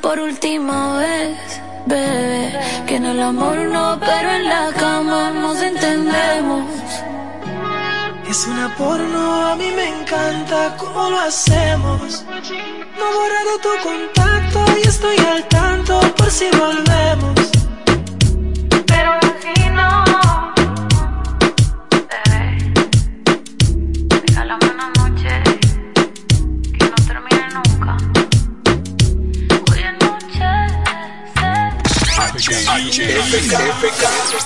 por última vez, bebé. Que en el amor no, pero en la cama nos entendemos. Es una porno, a mí me encanta cómo lo hacemos. No he borrado tu contacto y estoy al tanto por si volvemos.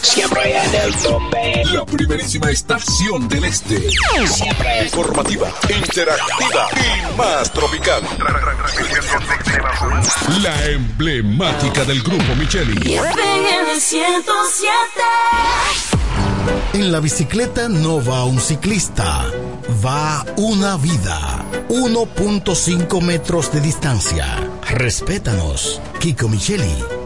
Siempre en el tope. La primerísima estación del este. Siempre Informativa, interactiva y más tropical. La emblemática del grupo Micheli. el 107. En la bicicleta no va un ciclista, va una vida. 1.5 metros de distancia. Respétanos. Kiko Micheli,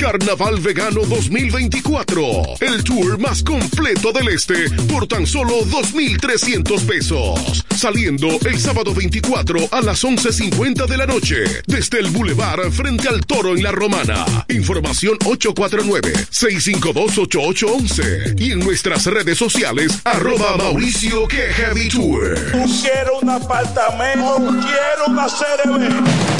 Carnaval Vegano 2024. El tour más completo del este por tan solo 2.300 pesos. Saliendo el sábado 24 a las 11.50 de la noche. Desde el Boulevard frente al Toro en La Romana. Información 849-652-8811. Y en nuestras redes sociales, arroba Mauricio. Quiero un apartamento, quiero una.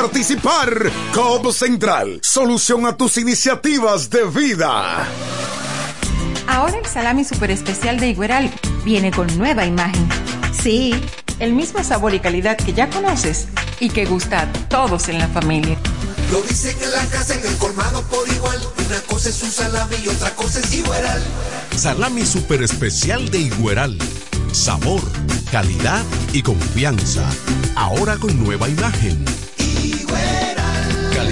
COP Central, solución a tus iniciativas de vida. Ahora el salami super especial de Igueral viene con nueva imagen. Sí, el mismo sabor y calidad que ya conoces y que gusta a todos en la familia. Lo dicen en la casa, en el colmado por igual. Una cosa es un salami y otra cosa es Igueral. Salami super especial de Igueral. Sabor, calidad y confianza. Ahora con nueva imagen.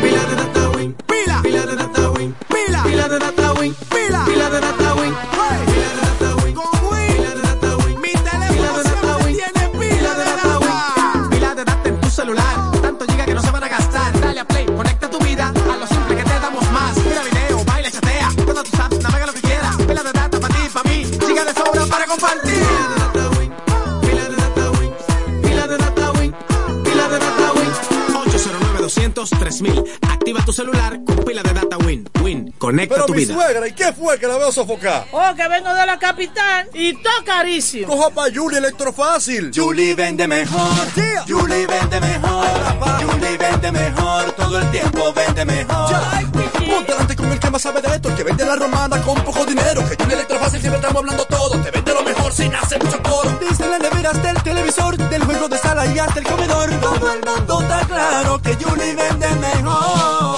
Pila de conecta Pero tu mi vida. suegra, ¿y qué fue que la veo sofocar? Oh, que vengo de la capital y todo carísimo. Coja pa' Julie Electrofácil. Julie vende mejor. Julie vende mejor. Julie vende mejor. Todo el tiempo vende mejor. Ponte delante con el que más sabe de esto, el que vende la romana con poco dinero. Que Julie Electrofácil siempre estamos hablando todo. Te vende lo mejor sin hacer mucho coro. Desde la nevera hasta el televisor, del juego de sala y hasta el comedor. Todo el mundo está claro que Julie vende mejor.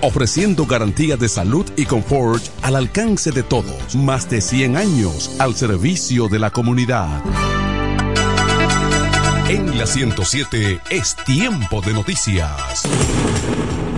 ofreciendo garantía de salud y confort al alcance de todos. Más de 100 años al servicio de la comunidad. En la 107 es tiempo de noticias.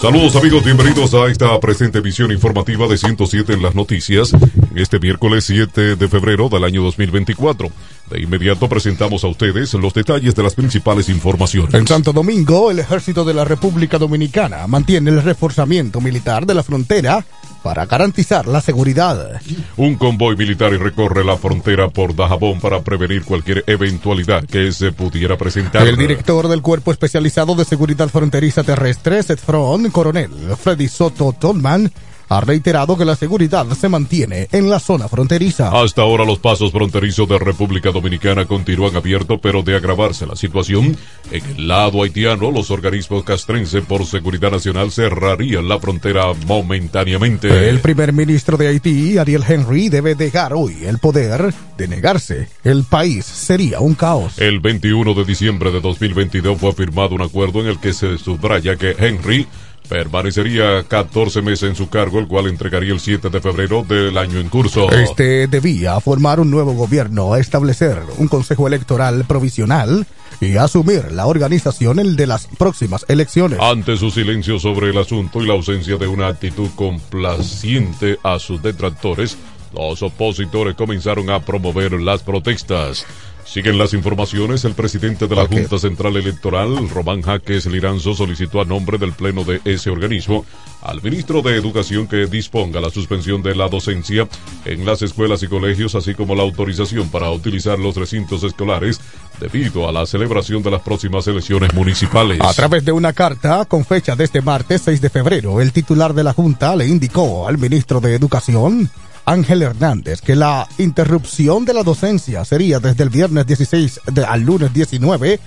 Saludos amigos, bienvenidos a esta presente emisión informativa de 107 en las noticias, este miércoles 7 de febrero del año 2024. De inmediato presentamos a ustedes los detalles de las principales informaciones. En Santo Domingo, el ejército de la República Dominicana mantiene el reforzamiento militar de la frontera para garantizar la seguridad. Un convoy militar recorre la frontera por Dajabón para prevenir cualquier eventualidad que se pudiera presentar. El director del Cuerpo Especializado de Seguridad Fronteriza Terrestre, SETFRON, coronel Freddy Soto Tolman, ha reiterado que la seguridad se mantiene en la zona fronteriza. Hasta ahora los pasos fronterizos de República Dominicana continúan abiertos, pero de agravarse la situación, en el lado haitiano los organismos castrenses por seguridad nacional cerrarían la frontera momentáneamente. El primer ministro de Haití, Ariel Henry, debe dejar hoy el poder de negarse. El país sería un caos. El 21 de diciembre de 2022 fue firmado un acuerdo en el que se subraya que Henry permanecería 14 meses en su cargo, el cual entregaría el 7 de febrero del año en curso. Este debía formar un nuevo gobierno, establecer un consejo electoral provisional y asumir la organización el de las próximas elecciones. Ante su silencio sobre el asunto y la ausencia de una actitud complaciente a sus detractores, los opositores comenzaron a promover las protestas. Siguen las informaciones. El presidente de la Junta Central Electoral, Román Jaques Liranzo, solicitó a nombre del Pleno de ese organismo al ministro de Educación que disponga la suspensión de la docencia en las escuelas y colegios, así como la autorización para utilizar los recintos escolares debido a la celebración de las próximas elecciones municipales. A través de una carta con fecha de este martes 6 de febrero, el titular de la Junta le indicó al ministro de Educación Ángel Hernández que la interrupción de la docencia sería desde el viernes 16 de- al lunes 19.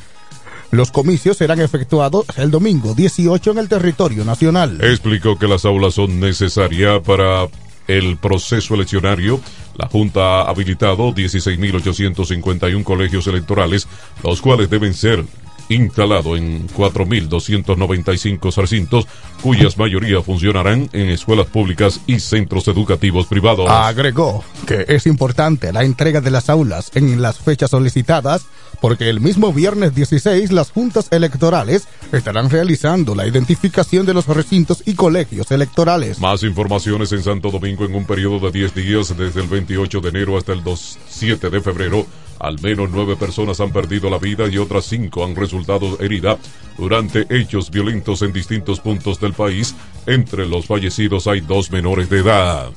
Los comicios serán efectuados el domingo 18 en el territorio nacional. Explicó que las aulas son necesarias para el proceso eleccionario. La Junta ha habilitado 16.851 colegios electorales, los cuales deben ser instalados en 4.295 recintos, cuyas mayoría funcionarán en escuelas públicas y centros educativos privados. Agregó que es importante la entrega de las aulas en las fechas solicitadas porque el mismo viernes 16 las juntas electorales estarán realizando la identificación de los recintos y colegios electorales. Más informaciones en Santo Domingo en un periodo de 10 días, desde el 28 de enero hasta el 2 7 de febrero. Al menos nueve personas han perdido la vida y otras cinco han resultado heridas durante hechos violentos en distintos puntos del país. Entre los fallecidos hay dos menores de edad.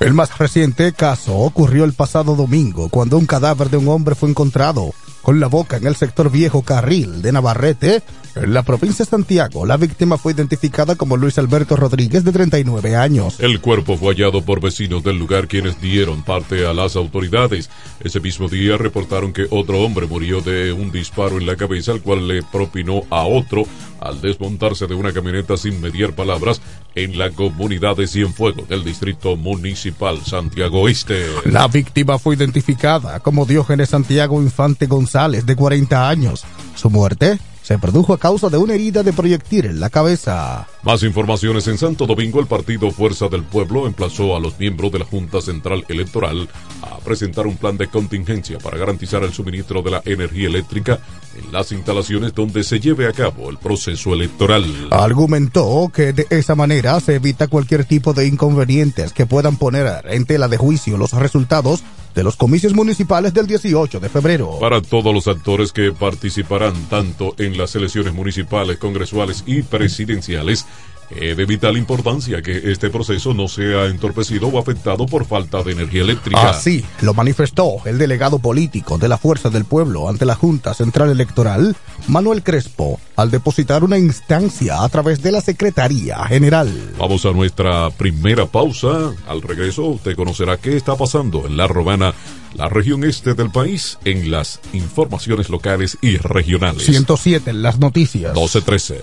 El más reciente caso ocurrió el pasado domingo cuando un cadáver de un hombre fue encontrado con la boca en el sector viejo carril de Navarrete, en la provincia de Santiago. La víctima fue identificada como Luis Alberto Rodríguez, de 39 años. El cuerpo fue hallado por vecinos del lugar quienes dieron parte a las autoridades. Ese mismo día reportaron que otro hombre murió de un disparo en la cabeza, al cual le propinó a otro al desmontarse de una camioneta sin mediar palabras en la comunidad de Cienfuegos del distrito municipal Santiago Este. La víctima fue identificada como Diógenes Santiago Infante González, de 40 años. Su muerte se produjo a causa de una herida de proyectil en la cabeza. Más informaciones en Santo Domingo, el partido Fuerza del Pueblo emplazó a los miembros de la Junta Central Electoral a presentar un plan de contingencia para garantizar el suministro de la energía eléctrica en las instalaciones donde se lleve a cabo el proceso electoral. Argumentó que de esa manera se evita cualquier tipo de inconvenientes que puedan poner en tela de juicio los resultados de los comicios municipales del 18 de febrero. Para todos los actores que participarán tanto en las elecciones municipales, congresuales y presidenciales, es de vital importancia que este proceso no sea entorpecido o afectado por falta de energía eléctrica. Así lo manifestó el delegado político de la Fuerza del Pueblo ante la Junta Central Electoral, Manuel Crespo, al depositar una instancia a través de la Secretaría General. Vamos a nuestra primera pausa. Al regreso, usted conocerá qué está pasando en la Romana, la región este del país, en las informaciones locales y regionales. 107 en las noticias. 12-13.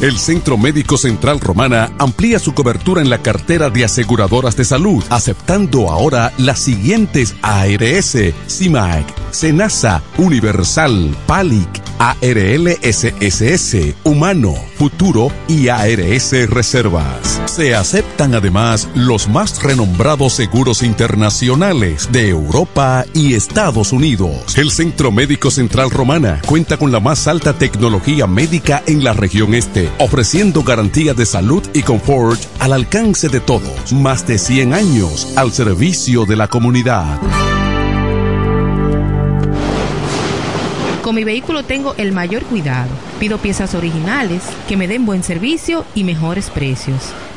El Centro Médico Central Romana amplía su cobertura en la cartera de aseguradoras de salud, aceptando ahora las siguientes ARS, CIMAC, SENASA, Universal, PALIC, ARLSSS, Humano, Futuro y ARS Reservas. Se aceptan además los más renombrados seguros internacionales de Europa y Estados Unidos. El Centro Médico Central Romana cuenta con la más alta tecnología médica en la región este, ofreciendo garantía de salud y confort al alcance de todos. Más de 100 años al servicio de la comunidad. Con mi vehículo tengo el mayor cuidado. Pido piezas originales, que me den buen servicio y mejores precios.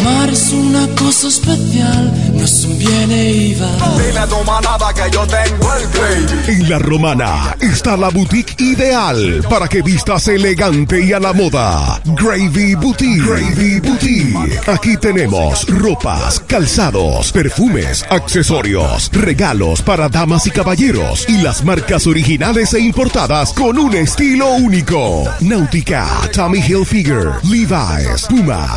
Amar es una cosa especial, no es un bien e iba. Dile a tu manada que yo tengo el gravy. En La Romana está la boutique ideal para que vistas elegante y a la moda. Gravy Boutique. Gravy Boutique. Aquí tenemos ropas, calzados, perfumes, accesorios, regalos para damas y caballeros y las marcas originales e importadas con un estilo único. Náutica, Tommy Hilfiger, Levi's, Puma,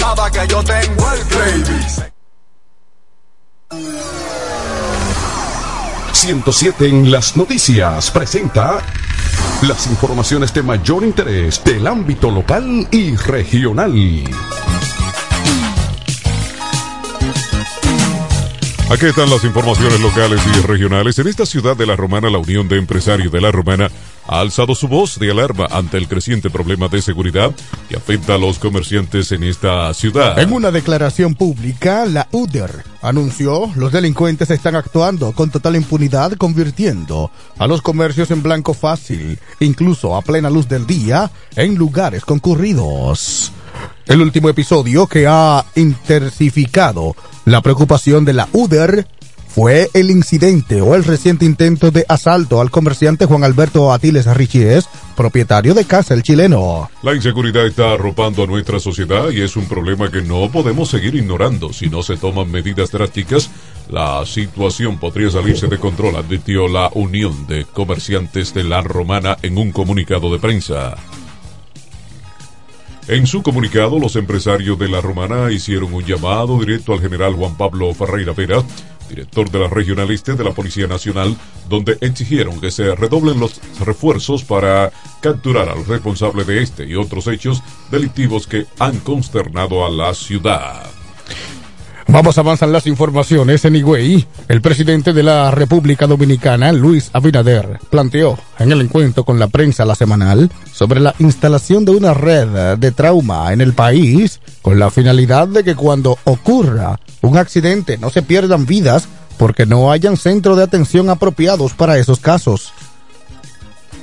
Que yo tengo el gravy. 107 en las noticias presenta las informaciones de mayor interés del ámbito local y regional. Aquí están las informaciones locales y regionales. En esta ciudad de La Romana, la Unión de Empresarios de La Romana ha alzado su voz de alarma ante el creciente problema de seguridad que afecta a los comerciantes en esta ciudad. En una declaración pública, la UDER anunció los delincuentes están actuando con total impunidad, convirtiendo a los comercios en blanco fácil, incluso a plena luz del día, en lugares concurridos. El último episodio que ha intensificado la preocupación de la UDER fue el incidente o el reciente intento de asalto al comerciante Juan Alberto Atiles Richies, propietario de Casa El Chileno. La inseguridad está arropando a nuestra sociedad y es un problema que no podemos seguir ignorando. Si no se toman medidas drásticas, la situación podría salirse de control, advirtió la Unión de Comerciantes de la Romana en un comunicado de prensa. En su comunicado, los empresarios de la Romana hicieron un llamado directo al general Juan Pablo Ferreira Vera, director de la Regional Este de la Policía Nacional, donde exigieron que se redoblen los refuerzos para capturar al responsable de este y otros hechos delictivos que han consternado a la ciudad. Vamos a avanzar las informaciones. En Higüey, el presidente de la República Dominicana, Luis Abinader, planteó en el encuentro con la prensa la semanal sobre la instalación de una red de trauma en el país con la finalidad de que cuando ocurra un accidente no se pierdan vidas porque no hayan centros de atención apropiados para esos casos.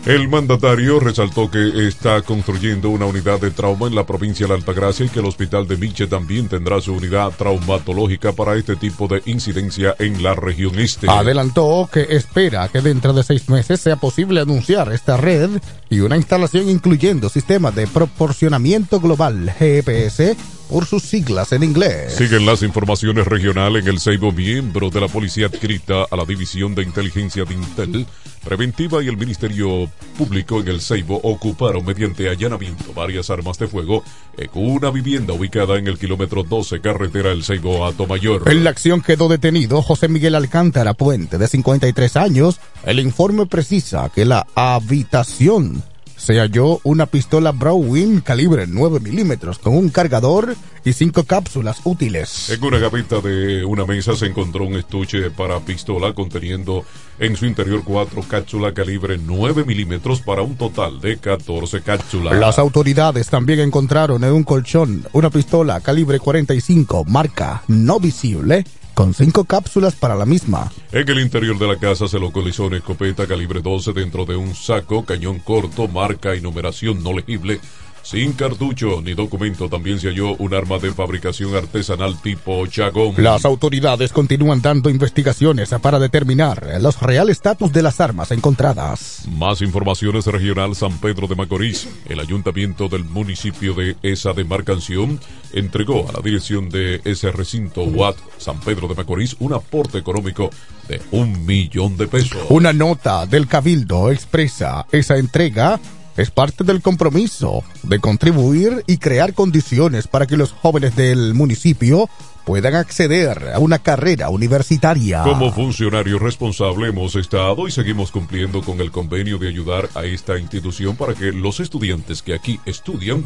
El mandatario resaltó que está construyendo una unidad de trauma en la provincia de la Altagracia y que el hospital de Miche también tendrá su unidad traumatológica para este tipo de incidencia en la región este. Adelantó que espera que dentro de seis meses sea posible anunciar esta red y una instalación incluyendo sistema de proporcionamiento global GPS por sus siglas en inglés. Siguen las informaciones regionales en el Seibo, miembro de la policía adscrita a la División de Inteligencia de Intel Preventiva y el Ministerio Público en el Seibo ocuparon mediante allanamiento varias armas de fuego en una vivienda ubicada en el kilómetro 12 carretera El Seibo a Tomayor. En la acción quedó detenido José Miguel Alcántara Puente, de 53 años. El informe precisa que la habitación se halló una pistola Browning calibre 9 milímetros con un cargador y cinco cápsulas útiles. En una gaveta de una mesa se encontró un estuche para pistola conteniendo en su interior cuatro cápsulas calibre 9 milímetros para un total de 14 cápsulas. Las autoridades también encontraron en un colchón una pistola calibre 45 marca no visible con cinco cápsulas para la misma. En el interior de la casa se localizó una escopeta calibre 12 dentro de un saco, cañón corto, marca y numeración no legible, sin cartucho ni documento. También se halló un arma de fabricación artesanal tipo chagón. Las autoridades continúan dando investigaciones para determinar los real estatus de las armas encontradas. Más informaciones regional San Pedro de Macorís. El ayuntamiento del municipio de esa demarcación entregó a la dirección de ese recinto UAT San Pedro de Macorís un aporte económico de un millón de pesos. Una nota del Cabildo expresa esa entrega es parte del compromiso de contribuir y crear condiciones para que los jóvenes del municipio puedan acceder a una carrera universitaria. Como funcionario responsable hemos estado y seguimos cumpliendo con el convenio de ayudar a esta institución para que los estudiantes que aquí estudian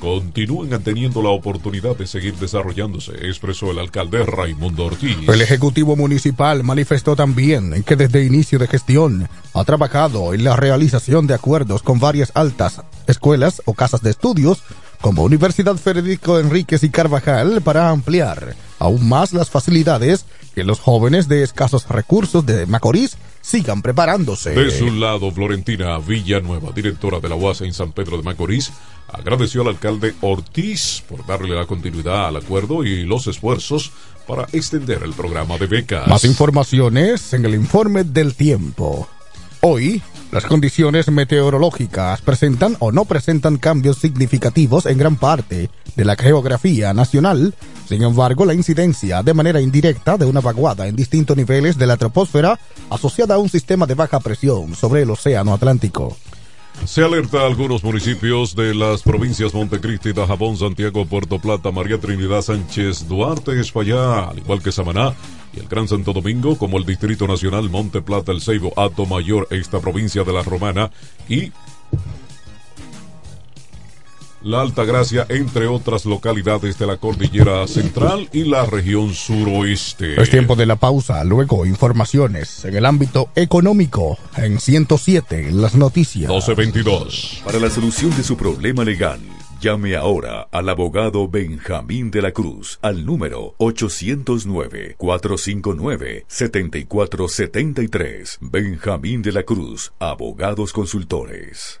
continúen teniendo la oportunidad de seguir desarrollándose, expresó el alcalde Raimundo Ortiz. El Ejecutivo Municipal manifestó también que desde inicio de gestión ha trabajado en la realización de acuerdos con varias altas escuelas o casas de estudios como Universidad Federico Enríquez y Carvajal para ampliar aún más las facilidades que los jóvenes de escasos recursos de Macorís sigan preparándose. De su lado, Florentina Villanueva, directora de la UAS en San Pedro de Macorís, agradeció al alcalde Ortiz por darle la continuidad al acuerdo y los esfuerzos para extender el programa de becas. Más informaciones en el informe del tiempo. Hoy, las condiciones meteorológicas presentan o no presentan cambios significativos en gran parte de la geografía nacional. Sin embargo, la incidencia de manera indirecta de una vaguada en distintos niveles de la troposfera asociada a un sistema de baja presión sobre el Océano Atlántico. Se alerta a algunos municipios de las provincias Montecristi, Dajabón, Santiago, Puerto Plata, María Trinidad Sánchez, Duarte, España, al igual que Samaná y el Gran Santo Domingo, como el Distrito Nacional, Monte Plata, El Ceibo, Ato Mayor, esta provincia de la Romana y la Alta Gracia, entre otras localidades de la Cordillera Central y la región suroeste. Es tiempo de la pausa, luego informaciones en el ámbito económico en 107, las noticias. 1222. Para la solución de su problema legal, llame ahora al abogado Benjamín de la Cruz al número 809-459-7473. Benjamín de la Cruz, abogados consultores.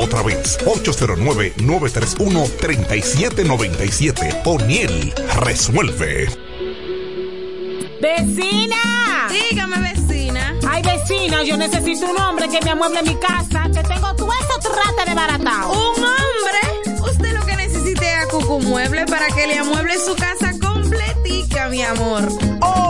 otra vez. 809-931-3797. O'Neill resuelve. ¡Vecina! Dígame, vecina. Ay, vecina, yo necesito un hombre que me amueble mi casa, que tengo todo eso trate de baratado. ¿Un hombre? Usted lo que necesite es a Cucu Mueble para que le amueble su casa completica, mi amor. Oh,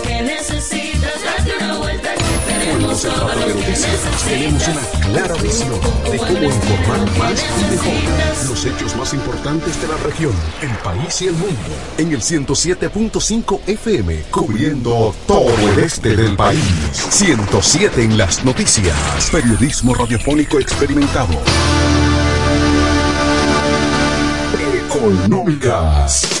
Central todo de Noticias tenemos una clara visión de cómo informar más y mejor los hechos más importantes de la región, el país y el mundo. En el 107.5 FM, cubriendo todo el este del país. 107 en las noticias. Periodismo radiofónico experimentado. Económicas.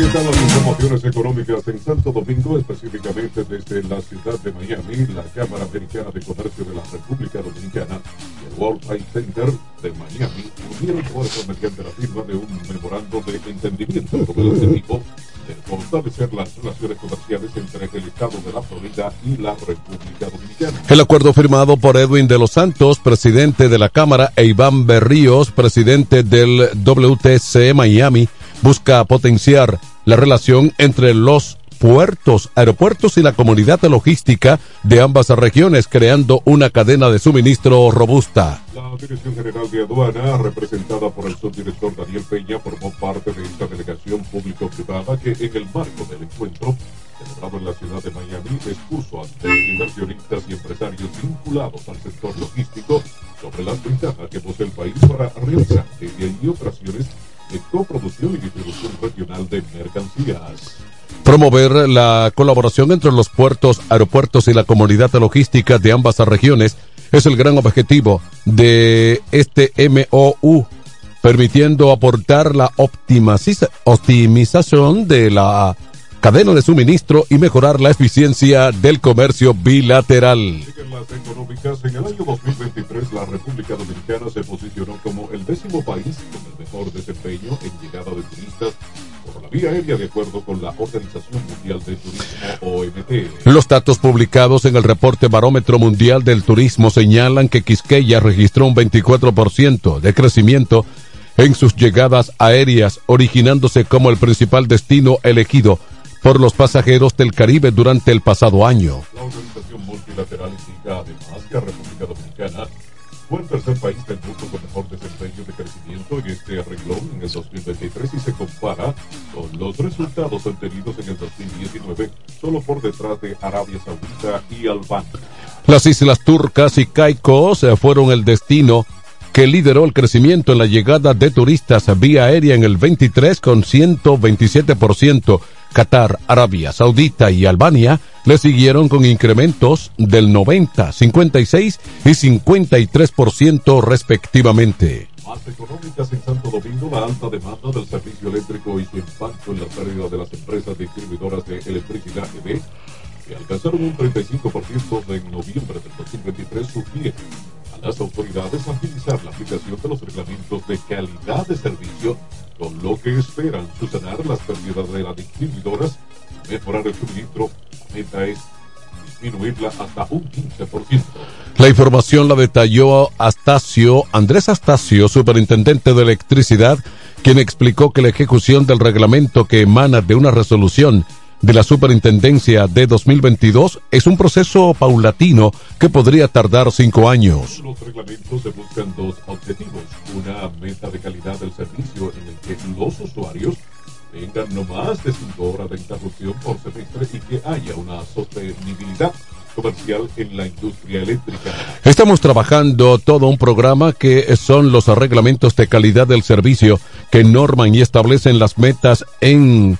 Aquí están las informaciones económicas en Santo Domingo, específicamente desde la ciudad de Miami, la Cámara Americana de Comercio de la República Dominicana y el World Trade Center de Miami unieron fuerzas mediante la firma de un memorando de entendimiento con el objetivo de fortalecer las relaciones comerciales entre el Estado de la Florida y la República Dominicana. El acuerdo firmado por Edwin de los Santos, presidente de la Cámara, e Iván Berríos, presidente del WTC Miami, busca potenciar la relación entre los puertos, aeropuertos y la comunidad logística de ambas regiones, creando una cadena de suministro robusta. La Dirección General de Aduana, representada por el subdirector Daniel Peña, formó parte de esta delegación público-privada que en el marco del encuentro celebrado en la ciudad de Miami expuso ante inversionistas y empresarios vinculados al sector logístico sobre las ventajas que posee el país para realizar allí operaciones de coproducción y distribución regional de mercancías. Promover la colaboración entre los puertos, aeropuertos y la comunidad logística de ambas regiones es el gran objetivo de este MOU, permitiendo aportar la optimiza- optimización de la cadena de suministro y mejorar la eficiencia del comercio bilateral. En las económicas, en el año 2023, la República Dominicana se posicionó como el décimo país con el mejor desempeño en llegada de turistas por la vía aérea, de acuerdo con la Organización Mundial de Turismo, OMT. Los datos publicados en el reporte Barómetro Mundial del Turismo señalan que Quisqueya registró un 24% de crecimiento en sus llegadas aéreas, originándose como el principal destino elegido por los pasajeros del Caribe durante el pasado año. La organización multilateral indica además que la República Dominicana fue el tercer país del mundo con mejor desempeño de crecimiento en este renglón en el 2023 y se compara con los resultados obtenidos en el 2019 solo por detrás de Arabia Saudita y Albania. Las islas turcas y Caicos eh, fueron el destino que lideró el crecimiento en la llegada de turistas vía aérea en el 23 con 127%. Qatar, Arabia Saudita y Albania le siguieron con incrementos del 90, 56 y 53% respectivamente. Más económicas en Santo Domingo, la alta demanda del servicio eléctrico y su impacto en la pérdida de las empresas distribuidoras de electricidad EB, que alcanzaron un 35% en noviembre del 2023, sugiere a las autoridades agilizar la aplicación de los reglamentos de calidad de servicio, con lo que esperan subsanar las pérdidas de las distribuidoras y mejorar el suministro. La meta es disminuirla hasta un 15%. La información la detalló Astacio, Andrés Astacio, superintendente de electricidad, quien explicó que la ejecución del reglamento que emana de una resolución de la Superintendencia de 2022 es un proceso paulatino que podría tardar cinco años. Los reglamentos se buscan dos objetivos. Una meta de calidad del servicio en el que los usuarios tengan no más de cinco horas de interrupción por semestre y que haya una sostenibilidad comercial en la industria eléctrica. Estamos trabajando todo un programa que son los reglamentos de calidad del servicio que norman y establecen las metas en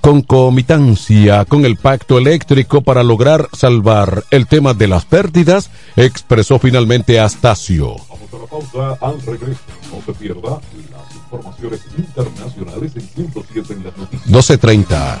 concomitancia con el pacto eléctrico para lograr salvar el tema de las pérdidas, expresó finalmente Astacio. Vamos a la pausa al regreso. No se pierda las informaciones internacionales en 107 en las noticias. 1230.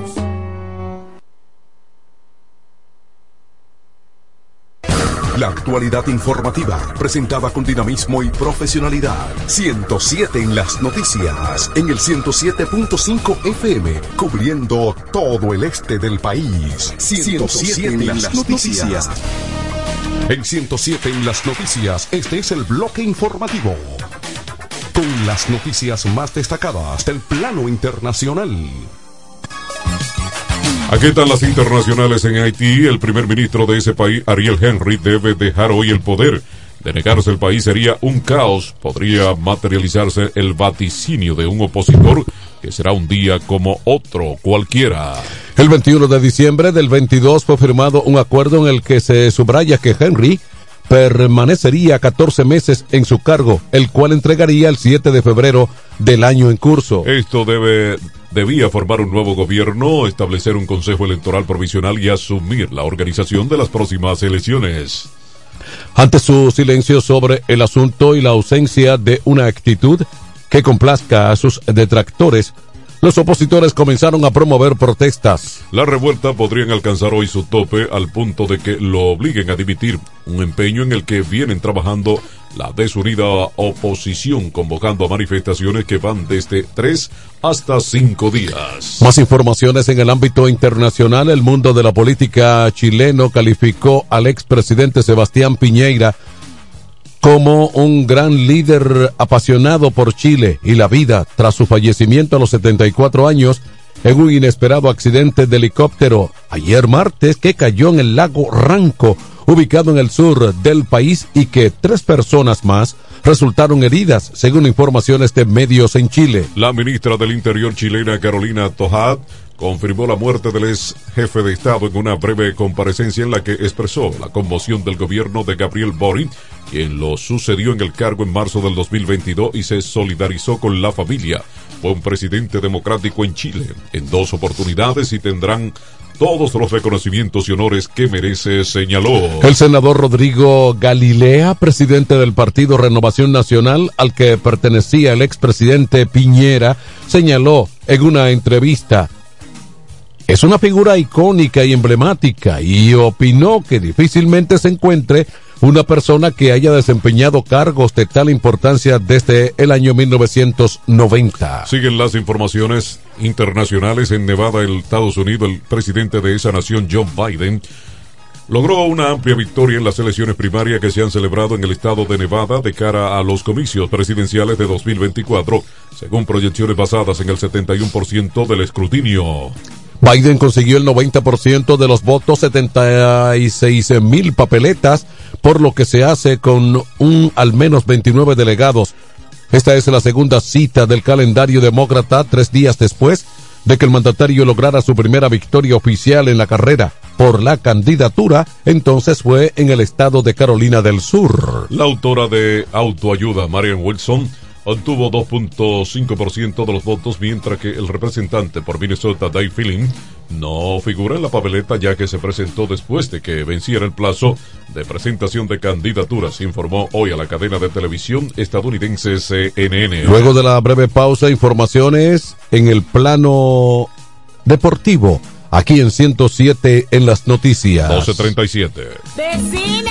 La actualidad informativa, presentada con dinamismo y profesionalidad. 107 en las noticias, en el 107.5 FM, cubriendo todo el este del país. 107 en las noticias. En 107 en las noticias, este es el bloque informativo. Con la Las noticias más destacadas del plano internacional. Aquí están las internacionales en Haití. El primer ministro de ese país, Ariel Henry, debe dejar hoy el poder. De negarse el país sería un caos. Podría materializarse el vaticinio de un opositor que será un día como otro cualquiera. El 21 de diciembre del 22 fue firmado un acuerdo en el que se subraya que Henry permanecería 14 meses en su cargo, el cual entregaría el 7 de febrero del año en curso. Esto debe debía formar un nuevo gobierno, establecer un consejo electoral provisional y asumir la organización de las próximas elecciones. Ante su silencio sobre el asunto y la ausencia de una actitud que complazca a sus detractores, los opositores comenzaron a promover protestas. La revuelta podrían alcanzar hoy su tope al punto de que lo obliguen a dimitir, un empeño en el que vienen trabajando la desunida oposición, convocando a manifestaciones que van desde tres hasta cinco días. Más informaciones en el ámbito internacional. El mundo de la política chileno calificó al expresidente Sebastián Piñeira como un gran líder apasionado por Chile y la vida tras su fallecimiento a los 74 años en un inesperado accidente de helicóptero ayer martes que cayó en el lago Ranco, ubicado en el sur del país y que tres personas más resultaron heridas, según informaciones de medios en Chile. La ministra del Interior chilena Carolina Tojad confirmó la muerte del ex jefe de Estado en una breve comparecencia en la que expresó la conmoción del gobierno de Gabriel Boric, quien lo sucedió en el cargo en marzo del 2022 y se solidarizó con la familia. Fue un presidente democrático en Chile en dos oportunidades y tendrán todos los reconocimientos y honores que merece, señaló. El senador Rodrigo Galilea, presidente del Partido Renovación Nacional, al que pertenecía el expresidente Piñera, señaló en una entrevista es una figura icónica y emblemática y opinó que difícilmente se encuentre una persona que haya desempeñado cargos de tal importancia desde el año 1990. Siguen las informaciones internacionales en Nevada, el Estados Unidos. El presidente de esa nación, John Biden, logró una amplia victoria en las elecciones primarias que se han celebrado en el estado de Nevada de cara a los comicios presidenciales de 2024, según proyecciones basadas en el 71% del escrutinio. Biden consiguió el 90% de los votos, 76 mil papeletas, por lo que se hace con un al menos 29 delegados. Esta es la segunda cita del calendario demócrata tres días después de que el mandatario lograra su primera victoria oficial en la carrera por la candidatura, entonces fue en el estado de Carolina del Sur. La autora de Autoayuda, Marian Wilson, obtuvo 2.5% de los votos, mientras que el representante por Minnesota, Dave Filling, no figura en la papeleta ya que se presentó después de que venciera el plazo de presentación de candidaturas, informó hoy a la cadena de televisión estadounidense CNN. Luego de la breve pausa, informaciones en el plano deportivo, aquí en 107 en las noticias. 1237.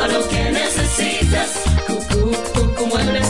todo lo que necesitas. Cucu, Cucu Muebles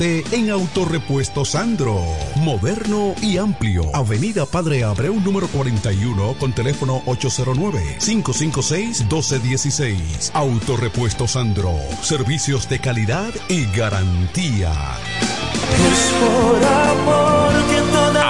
en Autorepuesto Sandro. Moderno y amplio. Avenida Padre Abreu número 41 con teléfono 809-556-1216. Autorepuesto Sandro. Servicios de calidad y garantía.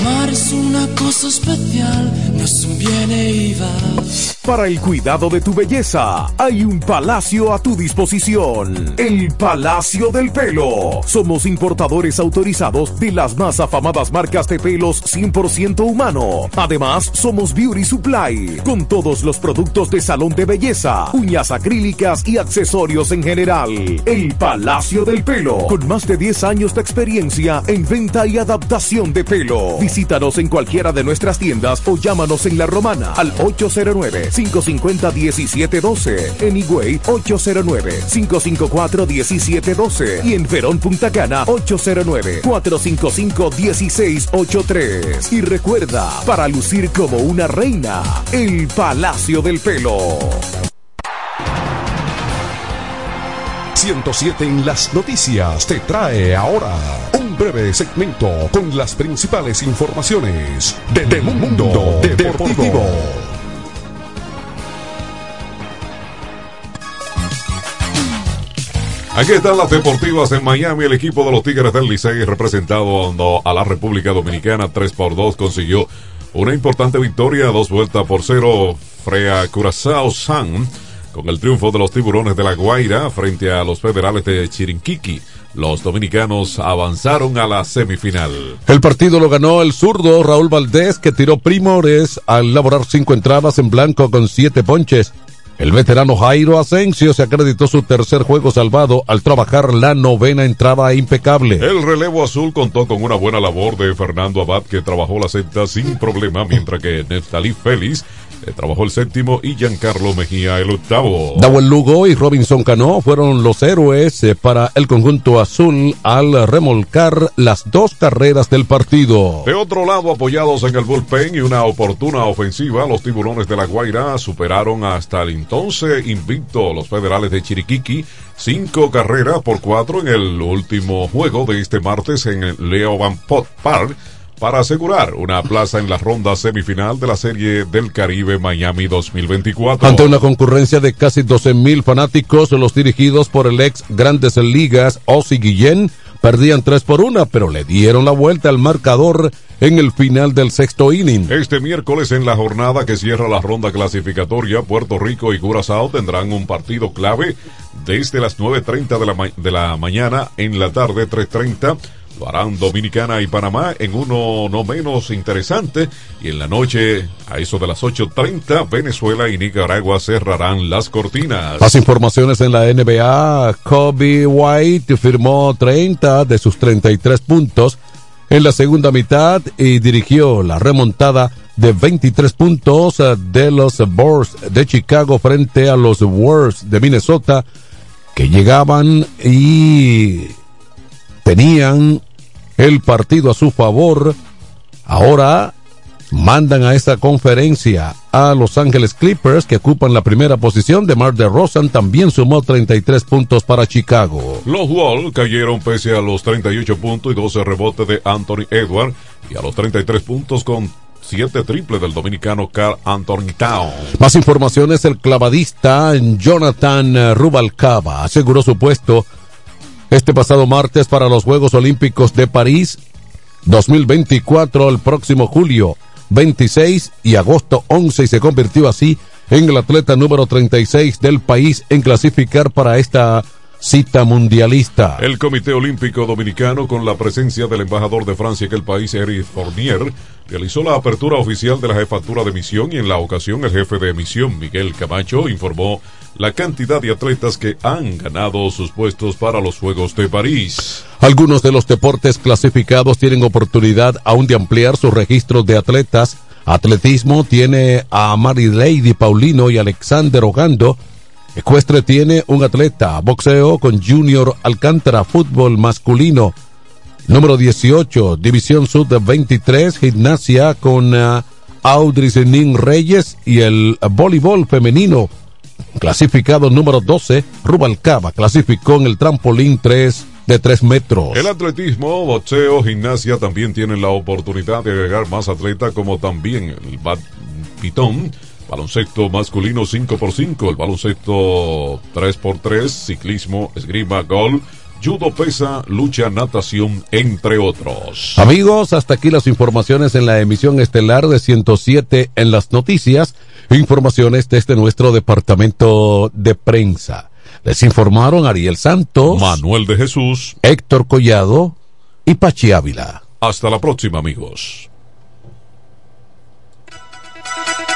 Amar es una cosa especial, no es un viene y va. Para el cuidado de tu belleza, hay un palacio a tu disposición. El Palacio del Pelo. Somos importadores autorizados de las más afamadas marcas de pelos 100% humano. Además, somos Beauty Supply, con todos los productos de salón de belleza, uñas acrílicas y accesorios en general. El Palacio del Pelo, con más de 10 años de experiencia en venta y adaptación de pelo. Visítanos en cualquiera de nuestras tiendas o llámanos en La Romana al 809-550-1712. En Higüey, 809-554-1712. Y en Verón Punta Cana, 809-455-1683. Y recuerda, para lucir como una reina, el Palacio del Pelo. 107 en las noticias te trae ahora breve segmento con las principales informaciones de, de Mundo Deportivo. Aquí están las deportivas en Miami. El equipo de los Tigres del Licey, representado a la República Dominicana 3 por 2, consiguió una importante victoria, dos vueltas por cero, Frea Curazao San, con el triunfo de los tiburones de la Guaira frente a los federales de Chirinquiqui. Los dominicanos avanzaron a la semifinal. El partido lo ganó el zurdo Raúl Valdés, que tiró primores al elaborar cinco entradas en blanco con siete ponches. El veterano Jairo Asensio se acreditó su tercer juego salvado al trabajar la novena entrada impecable. El relevo azul contó con una buena labor de Fernando Abad, que trabajó la sexta sin problema, mientras que Neftalí Félix trabajó el séptimo y Giancarlo Mejía el octavo. Dawel Lugo y Robinson Cano fueron los héroes eh, para el conjunto azul al remolcar las dos carreras del partido. De otro lado, apoyados en el bullpen y una oportuna ofensiva, los tiburones de la Guaira superaron hasta el entonces invicto los federales de Chiriquiqui, cinco carreras por cuatro en el último juego de este martes en el Leo Van Pot Park para asegurar una plaza en la ronda semifinal de la Serie del Caribe Miami 2024. Ante una concurrencia de casi 12 mil fanáticos, los dirigidos por el ex Grandes Ligas, Ozzy Guillén, perdían 3 por 1, pero le dieron la vuelta al marcador en el final del sexto inning. Este miércoles en la jornada que cierra la ronda clasificatoria, Puerto Rico y Curazao tendrán un partido clave desde las 9.30 de la, de la mañana en la tarde 3.30 lo harán Dominicana y Panamá en uno no menos interesante. Y en la noche, a eso de las 8.30, Venezuela y Nicaragua cerrarán las cortinas. Más informaciones en la NBA. Kobe White firmó 30 de sus 33 puntos en la segunda mitad y dirigió la remontada de 23 puntos de los Bulls de Chicago frente a los Wolves de Minnesota que llegaban y tenían el partido a su favor. Ahora mandan a esta conferencia a Los Ángeles Clippers que ocupan la primera posición de Mar de Rosan también sumó 33 puntos para Chicago. Los Wolves cayeron pese a los 38 puntos y 12 rebotes de Anthony Edwards y a los 33 puntos con 7 triple del dominicano Carl Anthony Town. Más informaciones, el clavadista Jonathan Rubalcaba aseguró su puesto este pasado martes para los Juegos Olímpicos de París 2024 el próximo julio 26 y agosto 11 y se convirtió así en el atleta número 36 del país en clasificar para esta cita mundialista. El Comité Olímpico Dominicano, con la presencia del embajador de Francia en el país, Eric Fournier, realizó la apertura oficial de la jefatura de misión y en la ocasión el jefe de misión, Miguel Camacho, informó la cantidad de atletas que han ganado sus puestos para los Juegos de París. Algunos de los deportes clasificados tienen oportunidad aún de ampliar sus registros de atletas. Atletismo tiene a Mary Lady Paulino y Alexander Ogando, Ecuestre tiene un atleta, boxeo con Junior Alcántara, fútbol masculino. Número 18, División Sud de 23, gimnasia con uh, Reyes y el voleibol femenino. Clasificado número 12, Rubalcaba clasificó en el trampolín 3 de 3 metros. El atletismo, boxeo, gimnasia también tienen la oportunidad de agregar más atletas como también el badminton baloncesto masculino 5x5, el baloncesto 3x3, ciclismo, esgrima, golf, judo pesa, lucha, natación, entre otros. Amigos, hasta aquí las informaciones en la emisión estelar de 107 en las noticias, informaciones desde nuestro departamento de prensa. Les informaron Ariel Santos, Manuel de Jesús, Héctor Collado y Pachi Ávila. Hasta la próxima, amigos.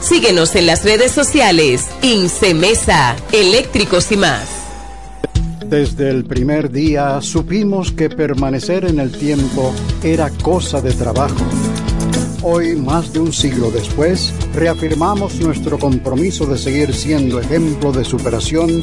Síguenos en las redes sociales. Incemesa, eléctricos y más. Desde el primer día supimos que permanecer en el tiempo era cosa de trabajo. Hoy, más de un siglo después, reafirmamos nuestro compromiso de seguir siendo ejemplo de superación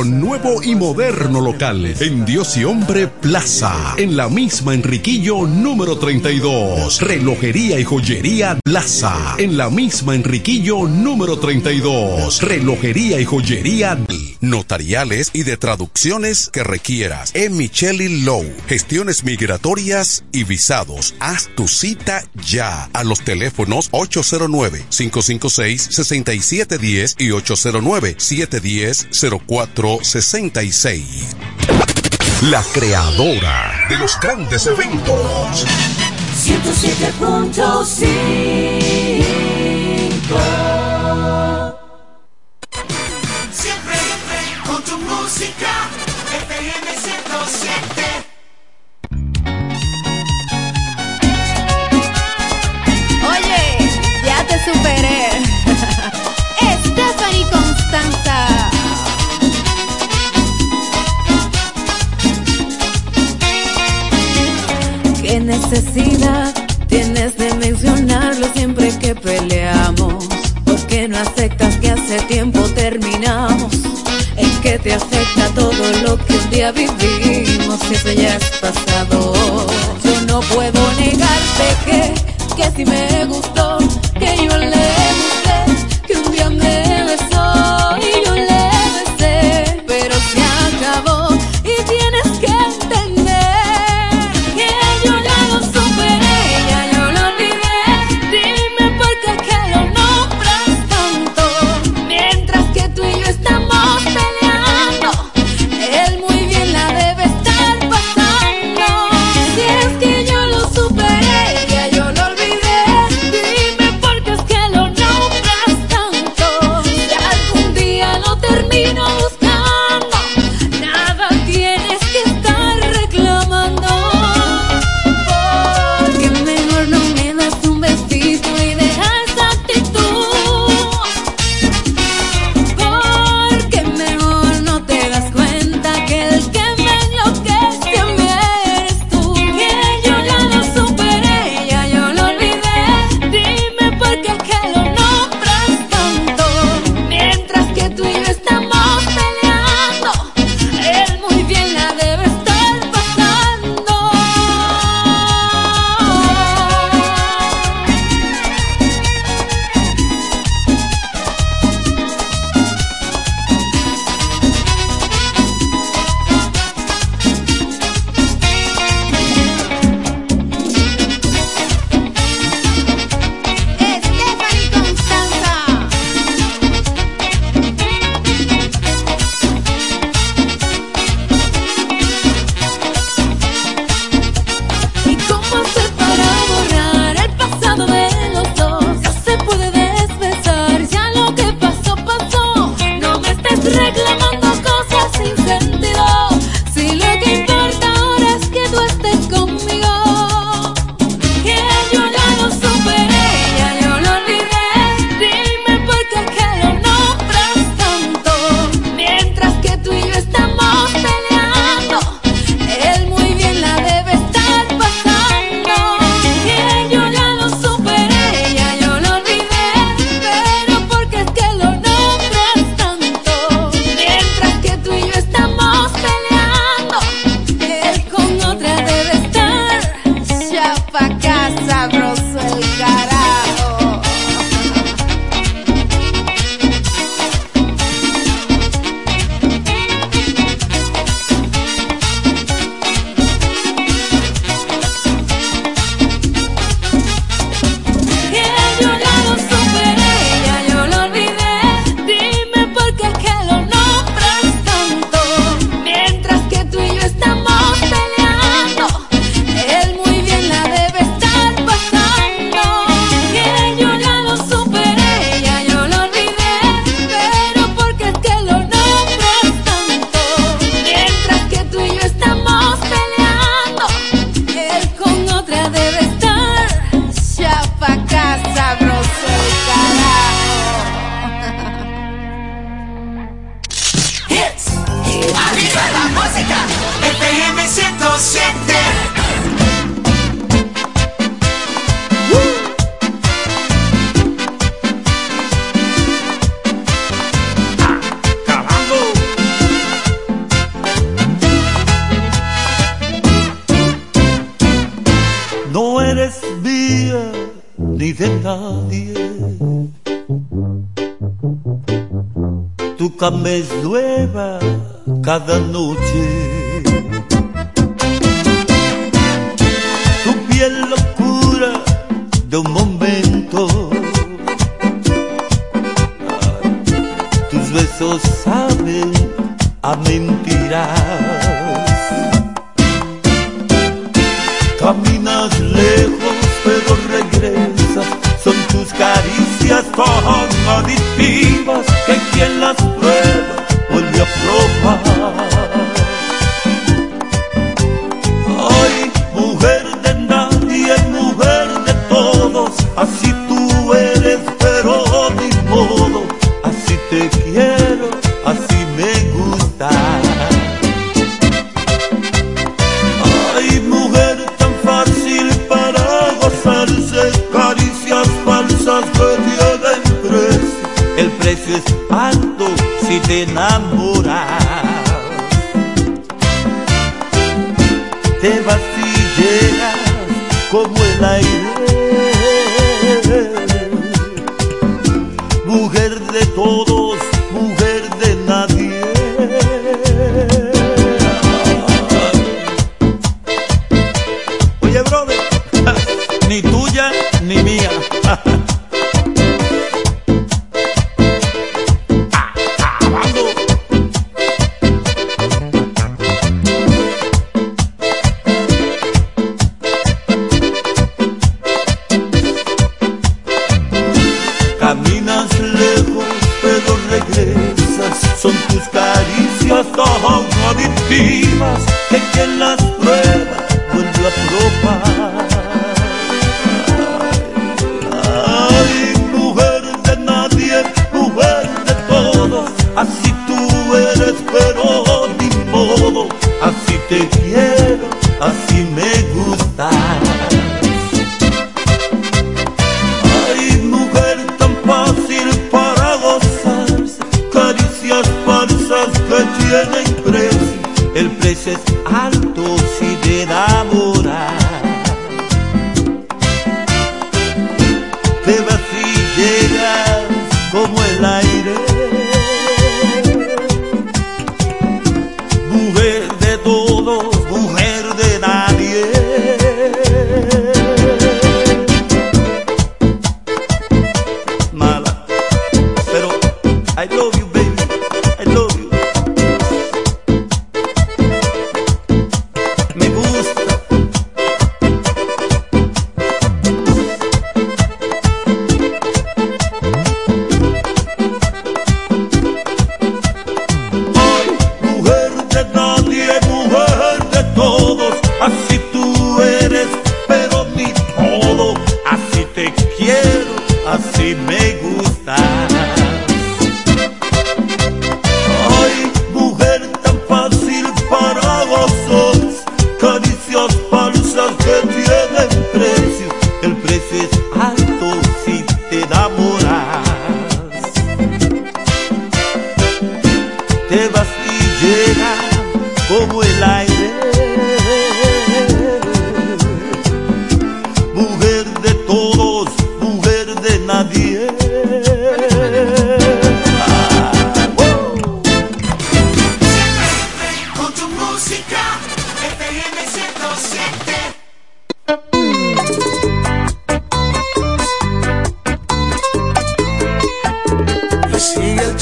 nuevo y moderno local en Dios y Hombre Plaza, en la misma Enriquillo número 32. Relojería y joyería Plaza, en la misma Enriquillo número 32. Relojería y joyería notariales y de traducciones que requieras. En Micheli Low, gestiones migratorias y visados. Haz tu cita ya a los teléfonos 809-556-6710 y 809-710-0466. La creadora de los grandes eventos. 107.5 día vivimos y eso ya es pasado. Yo no puedo negarte que, que si me gusta. nadie. Tu cama es nueva cada noche. Tu piel locura de un momento quien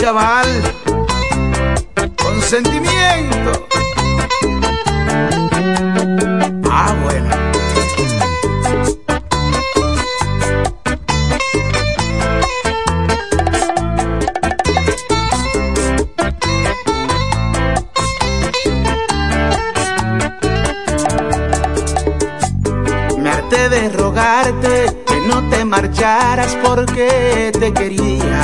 chaval con sentimiento. Ah, bueno. Me harté de rogarte que no te marcharas porque te querías.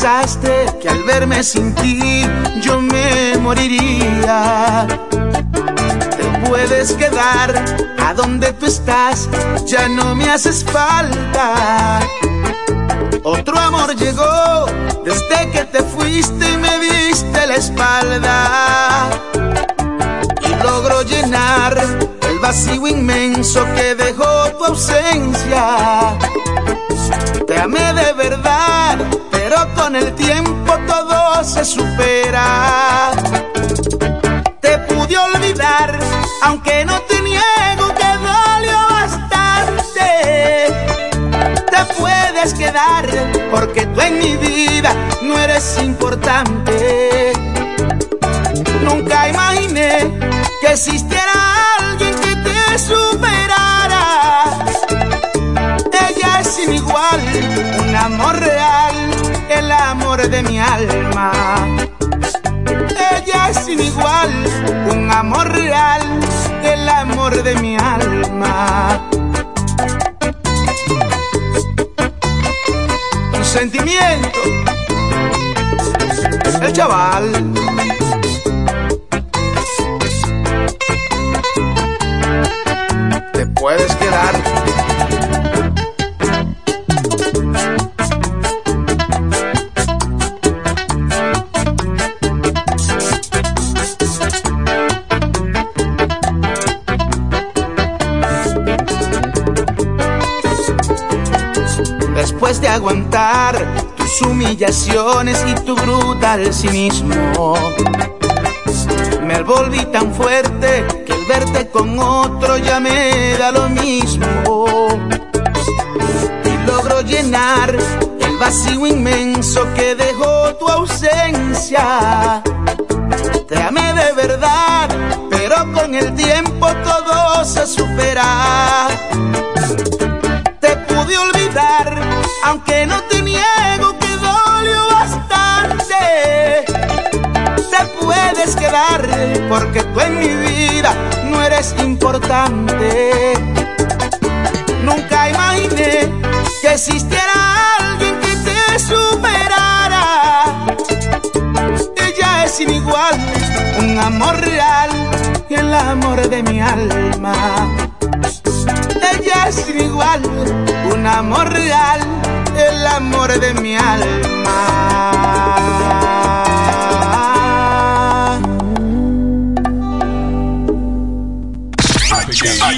Pensaste que al verme sin ti yo me moriría. Te puedes quedar a donde tú estás, ya no me haces falta. Otro amor llegó desde que te fuiste y me diste la espalda. Y logro llenar el vacío inmenso que dejó tu ausencia. Te amé de el tiempo todo se supera. Te pude olvidar, aunque no te niego que dolió bastante. Te puedes quedar, porque tú en mi vida no eres importante. Nunca imaginé que existiera alguien que te superara. Ella es sin igual, un amor real, el amor de mi alma. Ella es sin igual, un amor real, el amor de mi alma. Un sentimiento, el chaval. Te puedes quedar. Tus humillaciones y tu brutal cinismo, me volví tan fuerte que el verte con otro ya me da lo mismo. Y logro llenar el vacío inmenso que dejó tu ausencia. Te amé de verdad, pero con el tiempo todo se supera. Te pude olvidar, aunque no te niego que dolió bastante. Te puedes quedar, porque tú en mi vida no eres importante. Nunca imaginé que existiera alguien que te superara. Ella es sin igual, un amor real, el amor de mi alma. Es sin igual, un amor real, el amor de mi alma.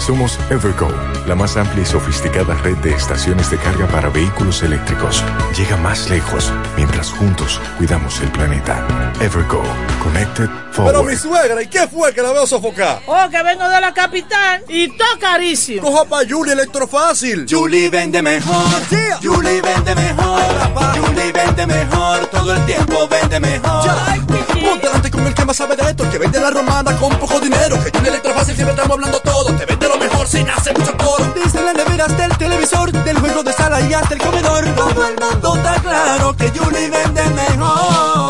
Somos Evergo, la más amplia y sofisticada red de estaciones de carga para vehículos eléctricos. Llega más lejos mientras juntos cuidamos el planeta. Evergo, Connected Forward. Pero mi suegra, ¿y qué fue que la veo sofocar? Oh, que vengo de la capital y todo carísimo. Coja pa' Julie Electrofácil. Julie vende mejor. Julie vende mejor. Julie vende mejor. Todo el tiempo vende mejor. Ponte delante con el que más sabe de esto, el que vende la romana con poco dinero. Que Julie Electrofácil siempre estamos hablando todo. Te vende sin hacer mucho coro. Desde las neveras del televisor, del juego de sala y hasta el comedor. Todo el mundo está claro que Julie vende mejor.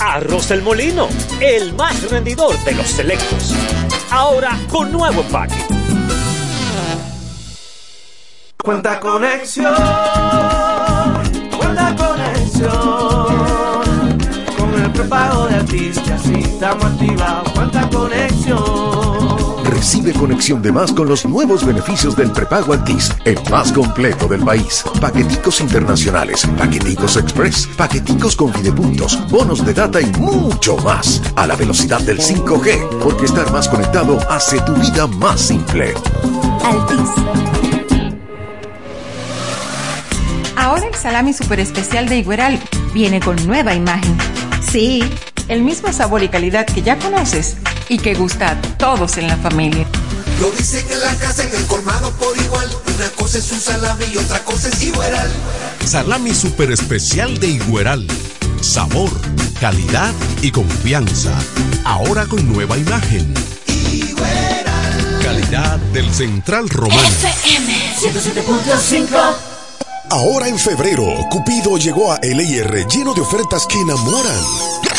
Arroz El Molino, el más rendidor de los selectos. Ahora con nuevo empaque. Cuenta conexión. Cuenta conexión. Con el prepago de artistas y estamos activados. Cuenta conexión. Recibe conexión de más con los nuevos beneficios del prepago Altis, el más completo del país. Paqueticos internacionales, paqueticos express, paqueticos con videopuntos, bonos de data y mucho más. A la velocidad del 5G, porque estar más conectado hace tu vida más simple. Altis. Ahora el salami super especial de Igueral viene con nueva imagen. Sí, el mismo sabor y calidad que ya conoces y que gusta a todos en la familia. Lo dicen en la casa, en el colmado por igual. Una cosa es un salami y otra cosa es Igueral. Salami super especial de Igueral. Sabor, calidad y confianza. Ahora con nueva imagen. Calidad del Central Romano. FM 107.5. Ahora en febrero, Cupido llegó a LIR lleno de ofertas que enamoran.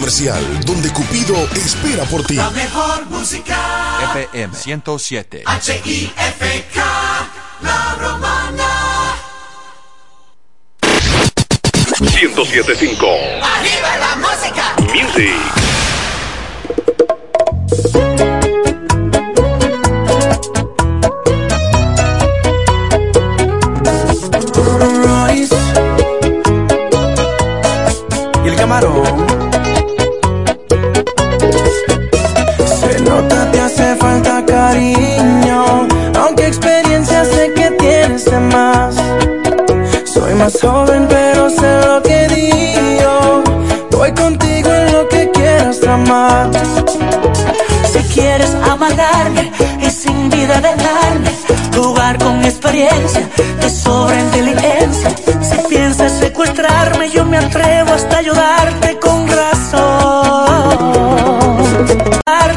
comercial, donde Cupido espera por ti. La mejor música. FM 107. H-I-F-K, La Romana. 107.5. ¡Arriba la música! Music. camarón. Joven, pero sé lo que digo. Voy contigo en lo que quieras amar. Si quieres amagarme y sin vida dejarme, jugar con experiencia, de sobra inteligencia. Si piensas secuestrarme, yo me atrevo hasta ayudarte